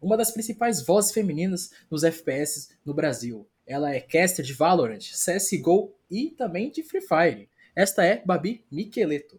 uma das principais vozes femininas nos FPS no Brasil. Ela é caster de Valorant, CSGO e também de Free Fire. Esta é Babi Micheleto.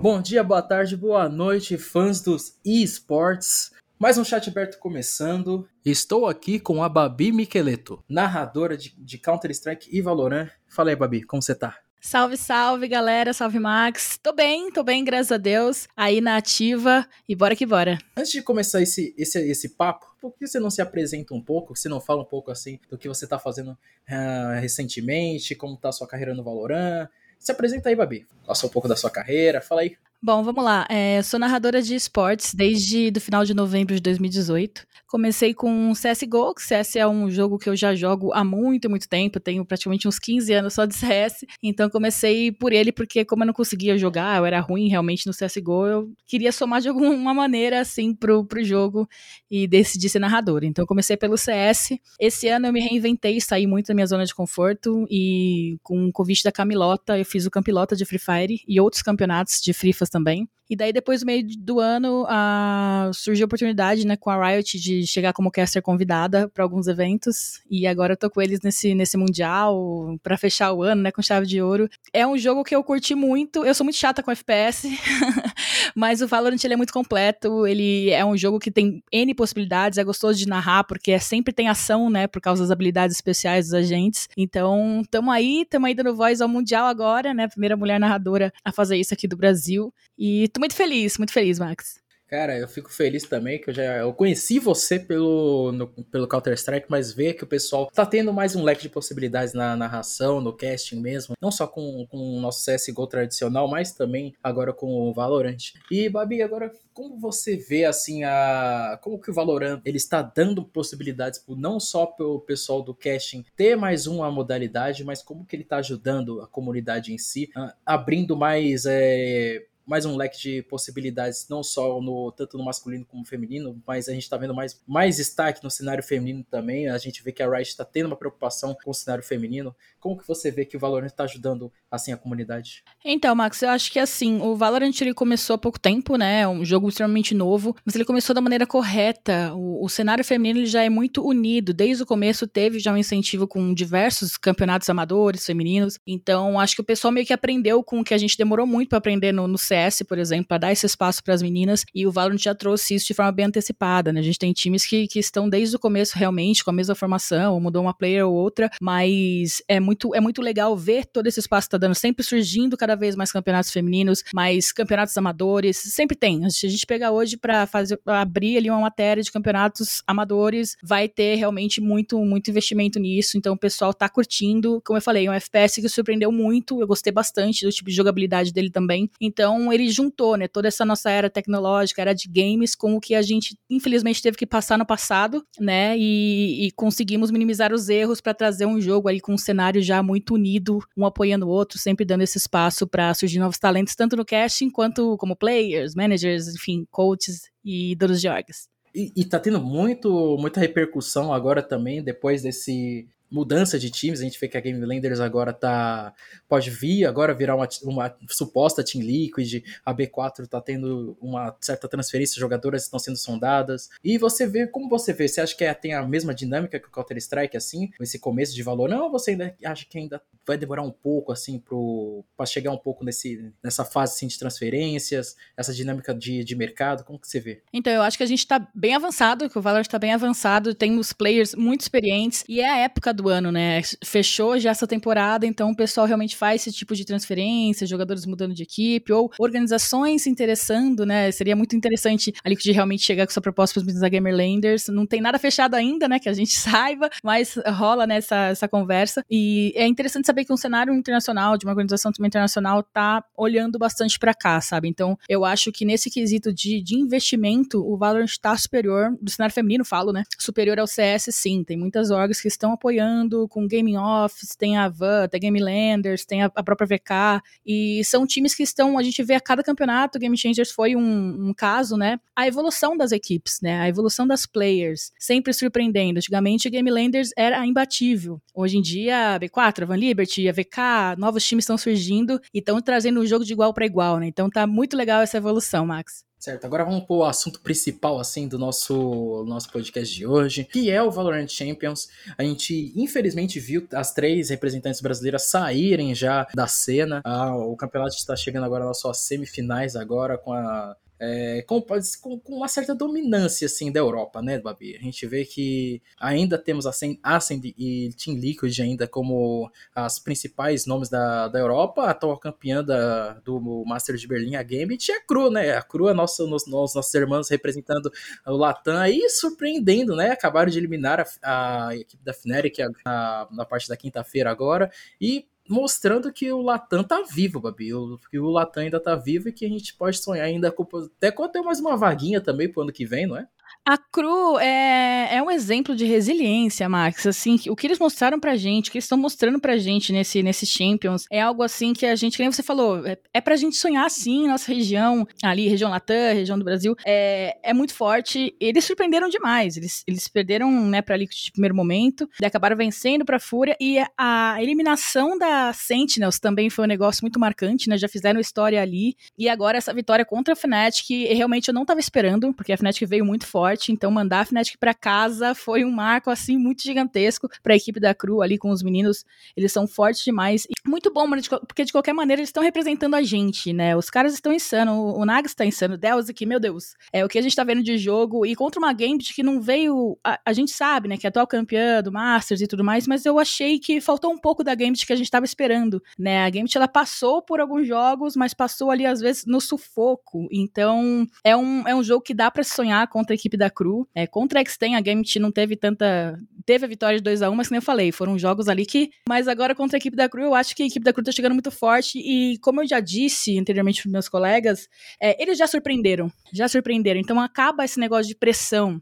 Bom dia, boa tarde, boa noite, fãs dos esportes. Mais um chat aberto começando. Estou aqui com a Babi Micheleto, narradora de, de Counter-Strike e Valorant. Fala aí, Babi, como você tá? Salve, salve, galera. Salve, Max. Tô bem, tô bem, graças a Deus. Aí na ativa e bora que bora. Antes de começar esse, esse, esse papo, por que você não se apresenta um pouco? Você não fala um pouco assim do que você tá fazendo uh, recentemente? Como tá a sua carreira no Valorant? Se apresenta aí, Babi. Fala um pouco da sua carreira, fala aí. Bom, vamos lá. É, sou narradora de esportes desde o final de novembro de 2018. Comecei com CSGO, que CS é um jogo que eu já jogo há muito, muito tempo. Tenho praticamente uns 15 anos só de CS. Então comecei por ele, porque como eu não conseguia jogar, eu era ruim realmente no CSGO, eu queria somar de alguma maneira, assim, pro, pro jogo e decidi ser narradora. Então comecei pelo CS. Esse ano eu me reinventei, saí muito da minha zona de conforto e com o convite da Camilota, eu fiz o Campilota de Free Fire e outros campeonatos de Frifas também. E daí, depois do meio do ano, a... surgiu a oportunidade, né, com a Riot de chegar como caster convidada para alguns eventos. E agora eu tô com eles nesse, nesse Mundial, para fechar o ano, né, com chave de ouro. É um jogo que eu curti muito. Eu sou muito chata com FPS, mas o Valorant ele é muito completo. Ele é um jogo que tem N possibilidades, é gostoso de narrar, porque é, sempre tem ação, né, por causa das habilidades especiais dos agentes. Então, tamo aí, tamo aí dando voz ao Mundial agora, né, primeira mulher narradora a fazer isso aqui do Brasil. E tô muito feliz, muito feliz, Max. Cara, eu fico feliz também que eu já eu conheci você pelo, no, pelo Counter-Strike, mas ver que o pessoal tá tendo mais um leque de possibilidades na narração, no casting mesmo, não só com, com o nosso CSGO tradicional, mas também agora com o Valorant. E, Babi, agora como você vê assim a como que o Valorant ele está dando possibilidades por não só pelo pessoal do casting ter mais uma modalidade, mas como que ele está ajudando a comunidade em si, abrindo mais é, mais um leque de possibilidades, não só no tanto no masculino como no feminino, mas a gente está vendo mais, mais destaque no cenário feminino também. A gente vê que a Riot está tendo uma preocupação com o cenário feminino. Como que você vê que o Valorant está ajudando assim a comunidade? Então, Max, eu acho que assim, o Valorant ele começou há pouco tempo, né? É um jogo extremamente novo, mas ele começou da maneira correta. O, o cenário feminino ele já é muito unido. Desde o começo teve já um incentivo com diversos campeonatos amadores femininos. Então, acho que o pessoal meio que aprendeu com o que a gente demorou muito para aprender no, no CS, por exemplo, para dar esse espaço para as meninas, e o Valorant já trouxe isso de forma bem antecipada, né? A gente tem times que, que estão desde o começo realmente com a mesma formação, ou mudou uma player ou outra, mas é muito, é muito legal ver todo esse espaço que tá dando, sempre surgindo cada vez mais campeonatos femininos, mais campeonatos amadores, sempre tem. Se a gente pegar hoje para fazer pra abrir ali uma matéria de campeonatos amadores, vai ter realmente muito, muito investimento nisso, então o pessoal tá curtindo, como eu falei, é um FPS que surpreendeu muito, eu gostei bastante do tipo de jogabilidade dele também, então ele juntou, né, toda essa nossa era tecnológica, era de games, com o que a gente infelizmente teve que passar no passado, né, e, e conseguimos minimizar os erros para trazer um jogo ali com um cenário já muito unido, um apoiando o outro, sempre dando esse espaço para surgir novos talentos, tanto no casting quanto como players, managers, enfim, coaches e donos de orgs. E, e tá tendo muito, muita repercussão agora também, depois desse mudança de times, a gente vê que a Game Landers agora tá pode vir agora virar uma, uma suposta Team Liquid, a B4 tá tendo uma certa transferência, jogadoras estão sendo sondadas. E você vê, como você vê, você acha que é, tem a mesma dinâmica que o Counter Strike assim, esse começo de valor? Não, você ainda acha que ainda vai demorar um pouco assim pro para chegar um pouco nesse nessa fase assim, de transferências, essa dinâmica de, de mercado, como que você vê? Então, eu acho que a gente tá bem avançado, que o Valor está bem avançado, tem os players muito experientes e é a época do do ano, né? Fechou já essa temporada, então o pessoal realmente faz esse tipo de transferência, jogadores mudando de equipe, ou organizações se interessando, né? Seria muito interessante a Liquid realmente chegar com sua proposta para os da Gamerlanders. Não tem nada fechado ainda, né? Que a gente saiba, mas rola nessa né, essa conversa. E é interessante saber que um cenário internacional, de uma organização também internacional, tá olhando bastante para cá, sabe? Então, eu acho que nesse quesito de, de investimento, o Valorant está superior, do cenário feminino, falo, né? Superior ao CS, sim. Tem muitas orgs que estão apoiando liderando com Game Office, tem a Van, tem a Game Landers, tem a, a, própria VK, e são times que estão, a gente vê a cada campeonato, Game Changers foi um, um caso, né? A evolução das equipes, né? A evolução das players, sempre surpreendendo. Antigamente, Game Landers era imbatível. Hoje em dia, a B4, a Van Liberty, a VK, novos times estão surgindo e estão trazendo um jogo de igual para igual, né? Então tá muito legal essa evolução, Max. Certo, agora vamos para o assunto principal assim do nosso nosso podcast de hoje, que é o Valorant Champions. A gente infelizmente viu as três representantes brasileiras saírem já da cena. Ah, o campeonato está chegando agora nas suas semifinais agora com a é, com, com, uma certa dominância assim da Europa, né, Babi? A gente vê que ainda temos a Ascend e Team Liquid ainda como as principais nomes da, da Europa, a atual campeã da, do Master de Berlim, a Gambit, e a Cru, né? A Cru é nossa, nos, nos, nossos irmãos representando o Latam aí, surpreendendo, né? Acabaram de eliminar a, a equipe da Fnatic na parte da quinta-feira agora, e mostrando que o Latam tá vivo, Babi. Que o Latam ainda tá vivo e que a gente pode sonhar ainda com, até com até mais uma vaguinha também pro ano que vem, não é? A Cru é, é um exemplo de resiliência, Max. Assim, o que eles mostraram pra gente, o que eles estão mostrando pra gente nesse, nesse Champions, é algo assim que a gente, como você falou, é, é pra gente sonhar sim, nossa região, ali, região Latam, região do Brasil, é, é muito forte. Eles surpreenderam demais. Eles, eles perderam, né, pra Liquid de primeiro momento, e acabaram vencendo pra Fúria, e a eliminação da Sentinels também foi um negócio muito marcante, né? Já fizeram história ali, e agora essa vitória contra a Fnatic, realmente eu não tava esperando, porque a Fnatic veio muito forte então mandar a Fnatic para casa foi um marco assim muito gigantesco para a equipe da Cru ali com os meninos. Eles são fortes demais e muito bom, porque de qualquer maneira eles estão representando a gente, né? Os caras estão insano, o Nagas está insano, Delz aqui, meu Deus. É o que a gente tá vendo de jogo e contra uma Gambit que não veio, a, a gente sabe, né, que é atual campeã do Masters e tudo mais, mas eu achei que faltou um pouco da Gambit que a gente tava esperando, né? A Gambit ela passou por alguns jogos, mas passou ali às vezes no sufoco. Então, é um, é um jogo que dá para sonhar contra a equipe da da Cru. É, contra a X-Ten, a Gambit não teve tanta. Teve a vitória de 2 a 1 mas como eu falei, foram jogos ali que. Mas agora contra a equipe da Cru, eu acho que a equipe da Cru tá chegando muito forte. E como eu já disse anteriormente para meus colegas, é, eles já surpreenderam. Já surpreenderam. Então acaba esse negócio de pressão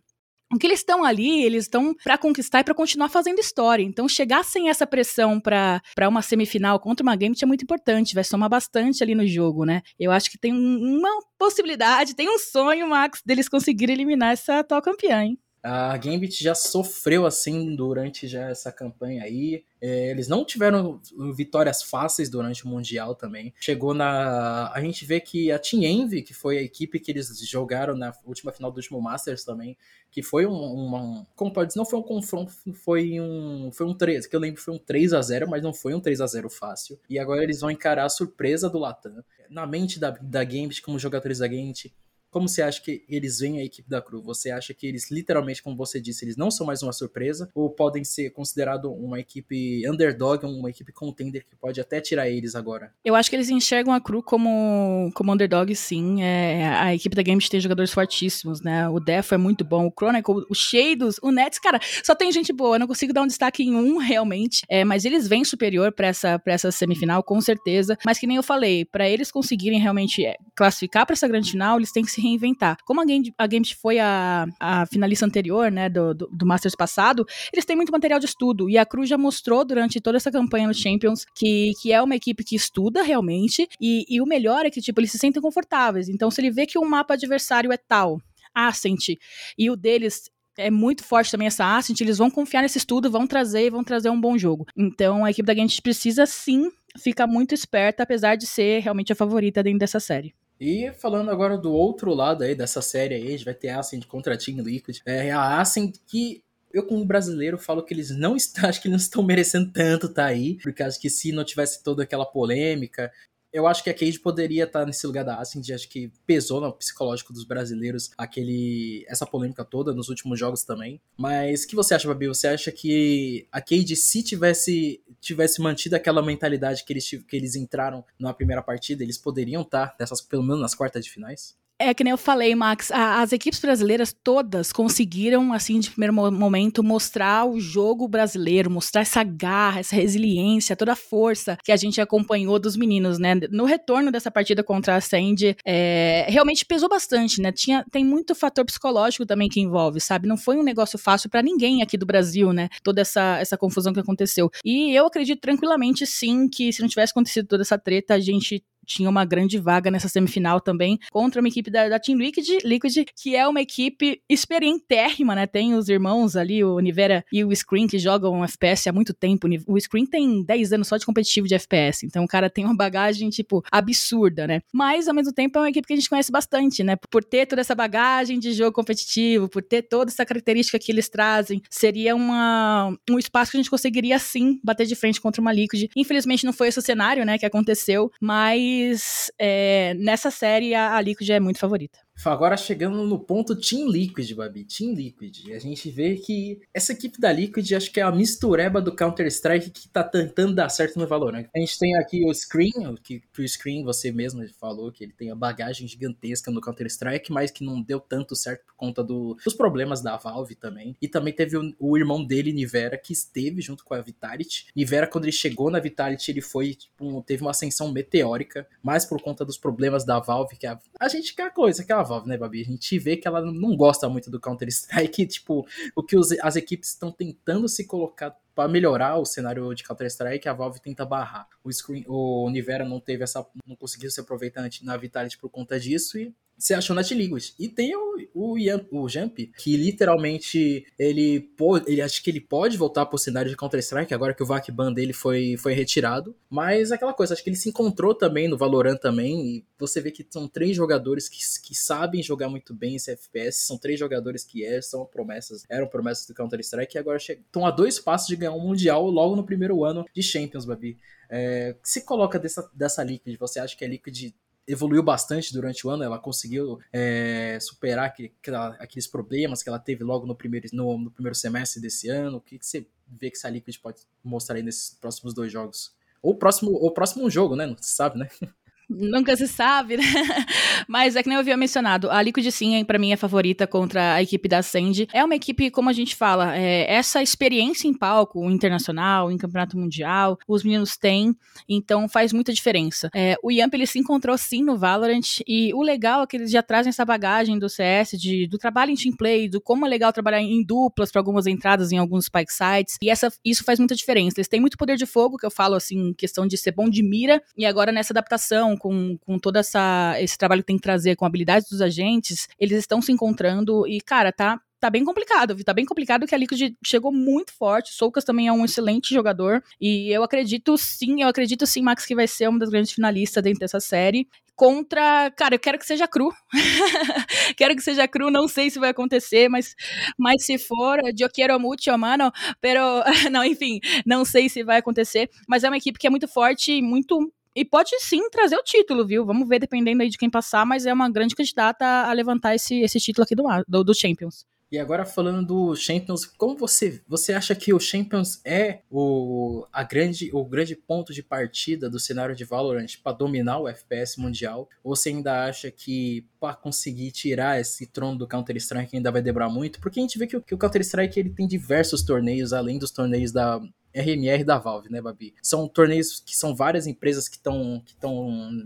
que eles estão ali, eles estão para conquistar e para continuar fazendo história. Então, chegar sem essa pressão para uma semifinal contra uma game é muito importante, vai somar bastante ali no jogo, né? Eu acho que tem uma possibilidade, tem um sonho, Max, deles conseguirem eliminar essa atual campeã, hein? A Gambit já sofreu assim durante já essa campanha aí. É, eles não tiveram vitórias fáceis durante o Mundial também. Chegou na. A gente vê que a Team Envy, que foi a equipe que eles jogaram na última final do último Masters também, que foi um. Uma, como pode dizer, não foi um confronto, foi um. Foi um 3, que eu lembro foi um 3 a 0 mas não foi um 3 a 0 fácil. E agora eles vão encarar a surpresa do Latam. Na mente da, da Gambit, como jogadores da Gambit, como você acha que eles veem a equipe da Cru? Você acha que eles, literalmente, como você disse, eles não são mais uma surpresa? Ou podem ser considerados uma equipe underdog, uma equipe contender que pode até tirar eles agora? Eu acho que eles enxergam a Cru como, como underdog, sim. É, a equipe da Games tem jogadores fortíssimos, né? O Defo é muito bom, o Chronicle, o Shadows, o Nets, cara, só tem gente boa. Eu não consigo dar um destaque em um, realmente. É, mas eles vêm superior para essa, pra essa semifinal, com certeza. Mas que nem eu falei, para eles conseguirem realmente é, classificar para essa grande final, eles têm que se reinventar. Como a Game, a Game foi a, a finalista anterior, né, do, do, do, Masters passado, eles têm muito material de estudo. E a Cruz já mostrou durante toda essa campanha no Champions que, que é uma equipe que estuda realmente. E, e o melhor é que, tipo, eles se sentem confortáveis. Então, se ele vê que o mapa adversário é tal, Ascent, e o deles é muito forte também essa Ascent, eles vão confiar nesse estudo, vão trazer e vão trazer um bom jogo. Então a equipe da Gente precisa sim ficar muito esperta, apesar de ser realmente a favorita dentro dessa série. E falando agora do outro lado aí dessa série aí, a gente vai ter a Ascent contra a Team Liquid. É a Ascent que eu, como brasileiro, falo que eles não estão, acho que eles não estão merecendo tanto tá aí, porque acho que se não tivesse toda aquela polêmica, eu acho que a Cade poderia estar nesse lugar da Ascend, acho que pesou no psicológico dos brasileiros aquele essa polêmica toda nos últimos jogos também. Mas o que você acha, Babi? Você acha que a Cade, se tivesse tivesse mantido aquela mentalidade que eles, que eles entraram na primeira partida, eles poderiam estar, dessas, pelo menos nas quartas de finais? É que nem eu falei, Max, a, as equipes brasileiras todas conseguiram, assim, de primeiro momento, mostrar o jogo brasileiro, mostrar essa garra, essa resiliência, toda a força que a gente acompanhou dos meninos, né? No retorno dessa partida contra a Sandy, é, realmente pesou bastante, né? Tinha, tem muito fator psicológico também que envolve, sabe? Não foi um negócio fácil para ninguém aqui do Brasil, né? Toda essa, essa confusão que aconteceu. E eu acredito tranquilamente, sim, que se não tivesse acontecido toda essa treta, a gente tinha uma grande vaga nessa semifinal também contra uma equipe da, da Team Liquid, Liquid, que é uma equipe experientérrima, né? Tem os irmãos ali, o Nivera e o Screen, que jogam FPS há muito tempo. O Screen tem 10 anos só de competitivo de FPS, então o cara tem uma bagagem, tipo, absurda, né? Mas, ao mesmo tempo, é uma equipe que a gente conhece bastante, né? Por ter toda essa bagagem de jogo competitivo, por ter toda essa característica que eles trazem, seria uma, um espaço que a gente conseguiria, sim, bater de frente contra uma Liquid. Infelizmente, não foi esse o cenário, né, que aconteceu, mas mas é, nessa série a, a Liquid é muito favorita. Agora chegando no ponto Team Liquid, Babi. Team Liquid. A gente vê que essa equipe da Liquid acho que é a mistureba do Counter-Strike que tá tentando dar certo no Valorant. A gente tem aqui o Screen, que, o Screen você mesmo falou que ele tem a bagagem gigantesca no Counter-Strike, mas que não deu tanto certo por conta do, dos problemas da Valve também. E também teve o, o, irmão dele, Nivera, que esteve junto com a Vitality. Nivera, quando ele chegou na Vitality, ele foi, tipo, teve uma ascensão meteórica, mais por conta dos problemas da Valve, que a, a gente quer coisa, que a Valve, né, Babi? A gente vê que ela não gosta muito do Counter-Strike, tipo, o que os, as equipes estão tentando se colocar para melhorar o cenário de Counter-Strike, a Valve tenta barrar. O, Screen, o Nivera não teve essa. não conseguiu se aproveitar na Vitality por conta disso e se achou na T-Liquid. E tem o, o, o Jump, que literalmente ele pode, ele acho que ele pode voltar pro cenário de Counter-Strike, agora que o VAC ban dele foi, foi retirado. Mas aquela coisa, acho que ele se encontrou também no Valorant também, e você vê que são três jogadores que, que sabem jogar muito bem esse FPS, são três jogadores que é, são promessas, eram promessas do Counter-Strike, e agora estão a dois passos de ganhar um Mundial logo no primeiro ano de Champions, Babi. É, se coloca dessa, dessa Liquid, você acha que a Liquid evoluiu bastante durante o ano, ela conseguiu é, superar aquele, aqueles problemas que ela teve logo no primeiro, no, no primeiro semestre desse ano. O que, que, você vê que essa Liquid pode mostrar aí nesses próximos dois jogos? Ou próximo, ou próximo jogo, né? Não se sabe, né? Nunca se sabe, né? Mas é que nem eu havia mencionado, a Liquid sim, para mim, é favorita contra a equipe da Sandy. É uma equipe, como a gente fala, é, essa experiência em palco internacional, em campeonato mundial, os meninos têm, então faz muita diferença. É, o Yamp, ele se encontrou sim no Valorant, e o legal é que eles já trazem essa bagagem do CS, de, do trabalho em team play, do como é legal trabalhar em duplas para algumas entradas em alguns spike sites, e essa, isso faz muita diferença. Eles têm muito poder de fogo, que eu falo assim, questão de ser bom de mira, e agora nessa adaptação, com, com todo essa, esse trabalho que tem que trazer com habilidades dos agentes, eles estão se encontrando e, cara, tá tá bem complicado, tá bem complicado que a Liquid chegou muito forte. Soukas também é um excelente jogador. E eu acredito sim, eu acredito sim, Max, que vai ser uma das grandes finalistas dentro dessa série. Contra. Cara, eu quero que seja cru. quero que seja cru, não sei se vai acontecer, mas, mas se for, eu quero muito, mano. Pero. Não, enfim, não sei se vai acontecer. Mas é uma equipe que é muito forte, muito e pode sim trazer o título, viu? Vamos ver, dependendo aí de quem passar, mas é uma grande candidata a levantar esse, esse título aqui do, do, do Champions. E agora falando do Champions, como você você acha que o Champions é o, a grande, o grande ponto de partida do cenário de Valorant para dominar o FPS mundial? Ou você ainda acha que para conseguir tirar esse trono do Counter Strike ainda vai demorar muito? Porque a gente vê que, que o Counter Strike ele tem diversos torneios além dos torneios da RMR da Valve, né, Babi? São torneios que são várias empresas que estão que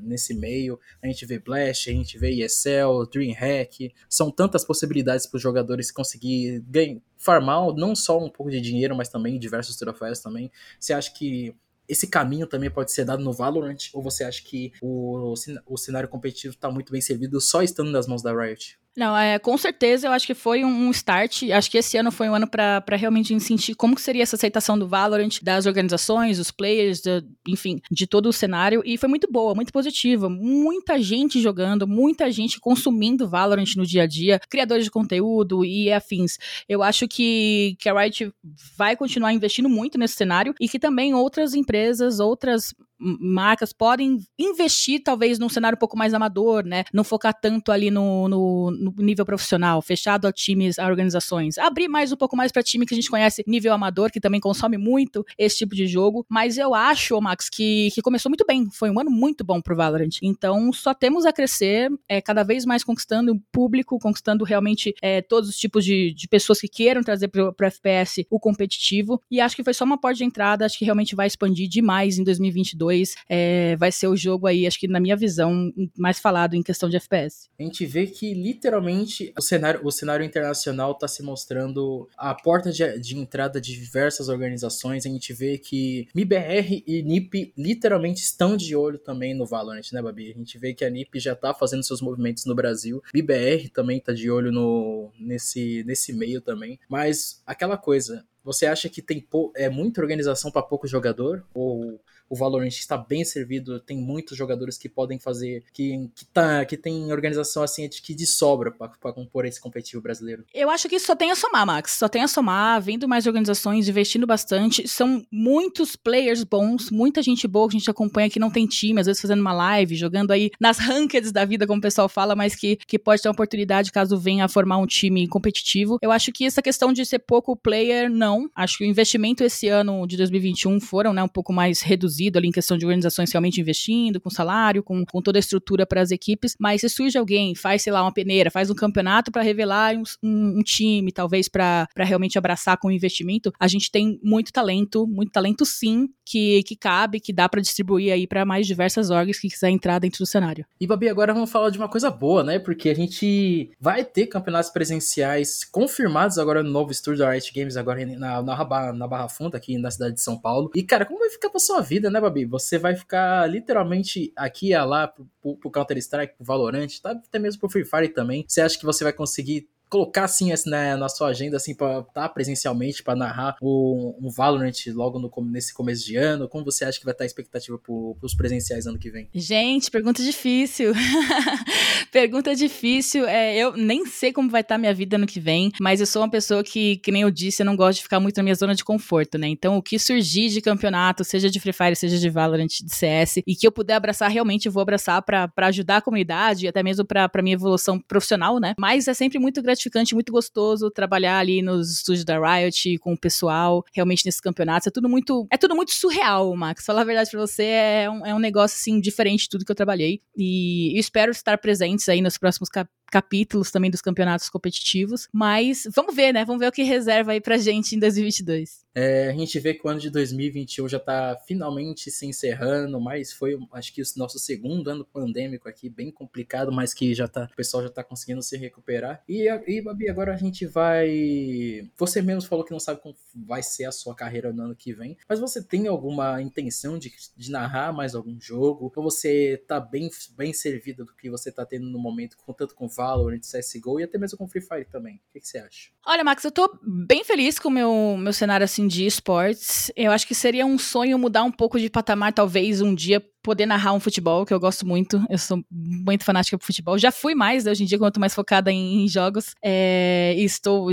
nesse meio. A gente vê Blast, a gente vê ESL, DreamHack. São tantas possibilidades para os jogadores conseguir ganhar, farmar não só um pouco de dinheiro, mas também diversos troféus também. Você acha que esse caminho também pode ser dado no Valorant? Ou você acha que o, o cenário competitivo está muito bem servido só estando nas mãos da Riot? Não, é, com certeza eu acho que foi um, start. Acho que esse ano foi um ano para realmente sentir como que seria essa aceitação do Valorant, das organizações, dos players, enfim, de todo o cenário. E foi muito boa, muito positiva. Muita gente jogando, muita gente consumindo Valorant no dia a dia, criadores de conteúdo e afins. Eu acho que, que a Riot vai continuar investindo muito nesse cenário e que também outras empresas, outras marcas podem investir talvez num cenário um pouco mais amador, né? Não focar tanto ali no, no, no nível profissional, fechado a times, a organizações. Abrir mais um pouco mais para time que a gente conhece nível amador, que também consome muito esse tipo de jogo. Mas eu acho, Max, que, que começou muito bem. Foi um ano muito bom pro Valorant. Então só temos a crescer, é, cada vez mais conquistando o público, conquistando realmente é, todos os tipos de, de pessoas que queiram trazer pro, pro FPS o competitivo. E acho que foi só uma porta de entrada, acho que realmente vai expandir demais em 2022 2 é, vai ser o jogo aí, acho que na minha visão, mais falado em questão de FPS. A gente vê que literalmente o cenário, o cenário internacional está se mostrando a porta de, de, entrada de diversas organizações. A gente vê que MIBR e NIP literalmente estão de olho também no Valorant, né, Babi? A gente vê que a NIP já está fazendo seus movimentos no Brasil. MIBR também está de olho no, nesse, nesse meio também. Mas aquela coisa, você acha que tem é muita organização para pouco jogador? Ou o Valorant está bem servido, tem muitos jogadores que podem fazer, que, que, tá, que tem organização assim que de sobra para compor esse competitivo brasileiro. Eu acho que só tem a somar, Max. Só tem a somar, vendo mais organizações, investindo bastante. São muitos players bons, muita gente boa que a gente acompanha que não tem time, às vezes fazendo uma live, jogando aí nas rankeds da vida, como o pessoal fala, mas que, que pode ter uma oportunidade caso venha a formar um time competitivo. Eu acho que essa questão de ser pouco player, não. Acho que o investimento esse ano de 2021 foram né, um pouco mais reduzidos reduzido ali em questão de organizações realmente investindo, com salário, com, com toda a estrutura para as equipes, mas se surge alguém, faz, sei lá, uma peneira, faz um campeonato para revelar um, um, um, time, talvez para realmente abraçar com o investimento, a gente tem muito talento, muito talento sim, que, que cabe, que dá para distribuir aí para mais diversas orgs que quiser entrar dentro do cenário. E Babi, agora vamos falar de uma coisa boa, né? Porque a gente vai ter campeonatos presenciais confirmados agora no novo estúdio da Games, agora na, na, na Barra Funda, aqui na cidade de São Paulo. E, cara, como vai ficar pra sua vida, né, Babi? Você vai ficar literalmente aqui e lá pro, pro Counter-Strike, pro Valorant, tá? até mesmo pro Free Fire também. Você acha que você vai conseguir colocar assim né, na sua agenda assim para estar tá presencialmente para narrar o, um Valorant logo no, nesse começo de ano? Como você acha que vai estar tá a expectativa para os presenciais ano que vem? Gente, pergunta difícil. pergunta difícil. É, eu nem sei como vai estar tá minha vida ano que vem, mas eu sou uma pessoa que, que nem eu disse, eu não gosto de ficar muito na minha zona de conforto, né? Então, o que surgir de campeonato, seja de Free Fire, seja de Valorant, de CS, e que eu puder abraçar, realmente vou abraçar para ajudar a comunidade e até mesmo para minha evolução profissional, né? Mas é sempre muito gratificante gratificante, muito gostoso trabalhar ali nos estúdios da Riot com o pessoal, realmente nesses campeonatos. É tudo muito, é tudo muito surreal, Max. Falar a verdade pra você, é um, é um negócio assim diferente de tudo que eu trabalhei. E espero estar presentes aí nos próximos cap capítulos também dos campeonatos competitivos. Mas vamos ver, né? Vamos ver o que reserva aí pra gente em 2022. É, a gente vê que o ano de 2021 já tá finalmente se encerrando, mas foi, acho que o nosso segundo ano pandêmico aqui, bem complicado, mas que já tá, o pessoal já tá conseguindo se recuperar. E, e Babi, agora a gente vai. Você mesmo falou que não sabe como vai ser a sua carreira no ano que vem, mas você tem alguma intenção de, de narrar mais algum jogo? Ou você tá bem, bem servido do que você tá tendo no momento, tanto com Valorant, CSGO e até mesmo com Free Fire também? O que, que você acha? Olha, Max, eu tô bem feliz com o meu, meu cenário assim de esportes. Eu acho que seria um sonho mudar um pouco de patamar, talvez um dia poder narrar um futebol, que eu gosto muito. Eu sou muito fanática por futebol. Já fui mais, hoje em dia, quanto mais focada em, em jogos. É, estou,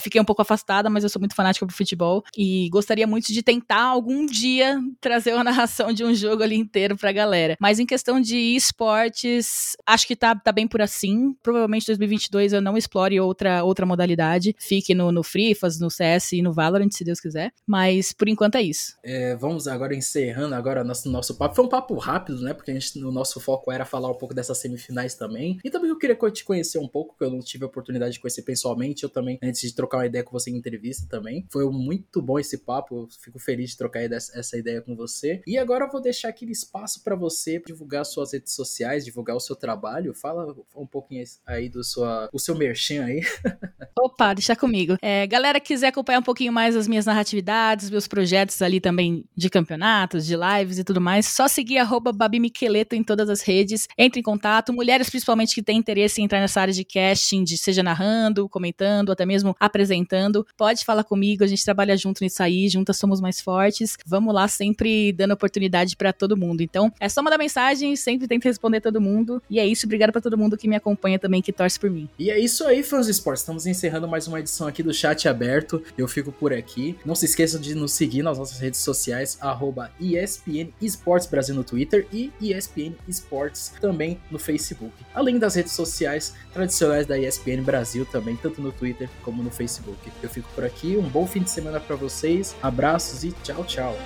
fiquei um pouco afastada, mas eu sou muito fanática pro futebol e gostaria muito de tentar algum dia trazer uma narração de um jogo ali inteiro pra galera. Mas em questão de esportes, acho que tá, tá bem por assim. Provavelmente 2022 eu não explore outra, outra modalidade. Fique no, no Free, no CS e no Valorant, se Deus quiser. Mas por enquanto é isso. É, vamos agora encerrando agora nosso, nosso papo. Foi um papo rápido, né? Porque a gente, o nosso foco era falar um pouco dessas semifinais também. E também eu queria te conhecer um pouco, porque eu não tive a oportunidade de conhecer pessoalmente. Eu também, antes de trocar uma ideia com você em entrevista também. Foi muito bom esse papo, eu fico feliz de trocar essa ideia com você. E agora eu vou deixar aquele espaço para você divulgar suas redes sociais, divulgar o seu trabalho. Fala um pouquinho aí do sua, o seu merchan aí. Opa, deixa comigo. É, galera, quiser acompanhar um pouquinho mais as minhas narratividades, meus projetos ali também de campeonatos, de lives e tudo mais, só seguir arroba Babi Miqueleto em todas as redes. Entre em contato. Mulheres, principalmente, que têm interesse em entrar nessa área de casting, de seja narrando, comentando, até mesmo apresentando. Pode falar comigo, a gente trabalha junto nisso aí, juntas somos mais fortes. Vamos lá, sempre dando oportunidade para todo mundo. Então, é só mandar mensagem, sempre tento responder todo mundo. E é isso, obrigado para todo mundo que me acompanha também, que torce por mim. E é isso aí, fãs de esportes. Estamos encerrando mais uma edição aqui do Chat Aberto. Eu fico por aqui. Não se esqueçam de nos seguir nas nossas redes sociais, arroba ESPN Esportes Brasil no Twitter e ESPN Esportes também no Facebook. Além das redes sociais tradicionais da ESPN Brasil também, tanto no Twitter como no Facebook. Eu fico por aqui, um bom fim de semana para vocês, abraços e tchau, tchau.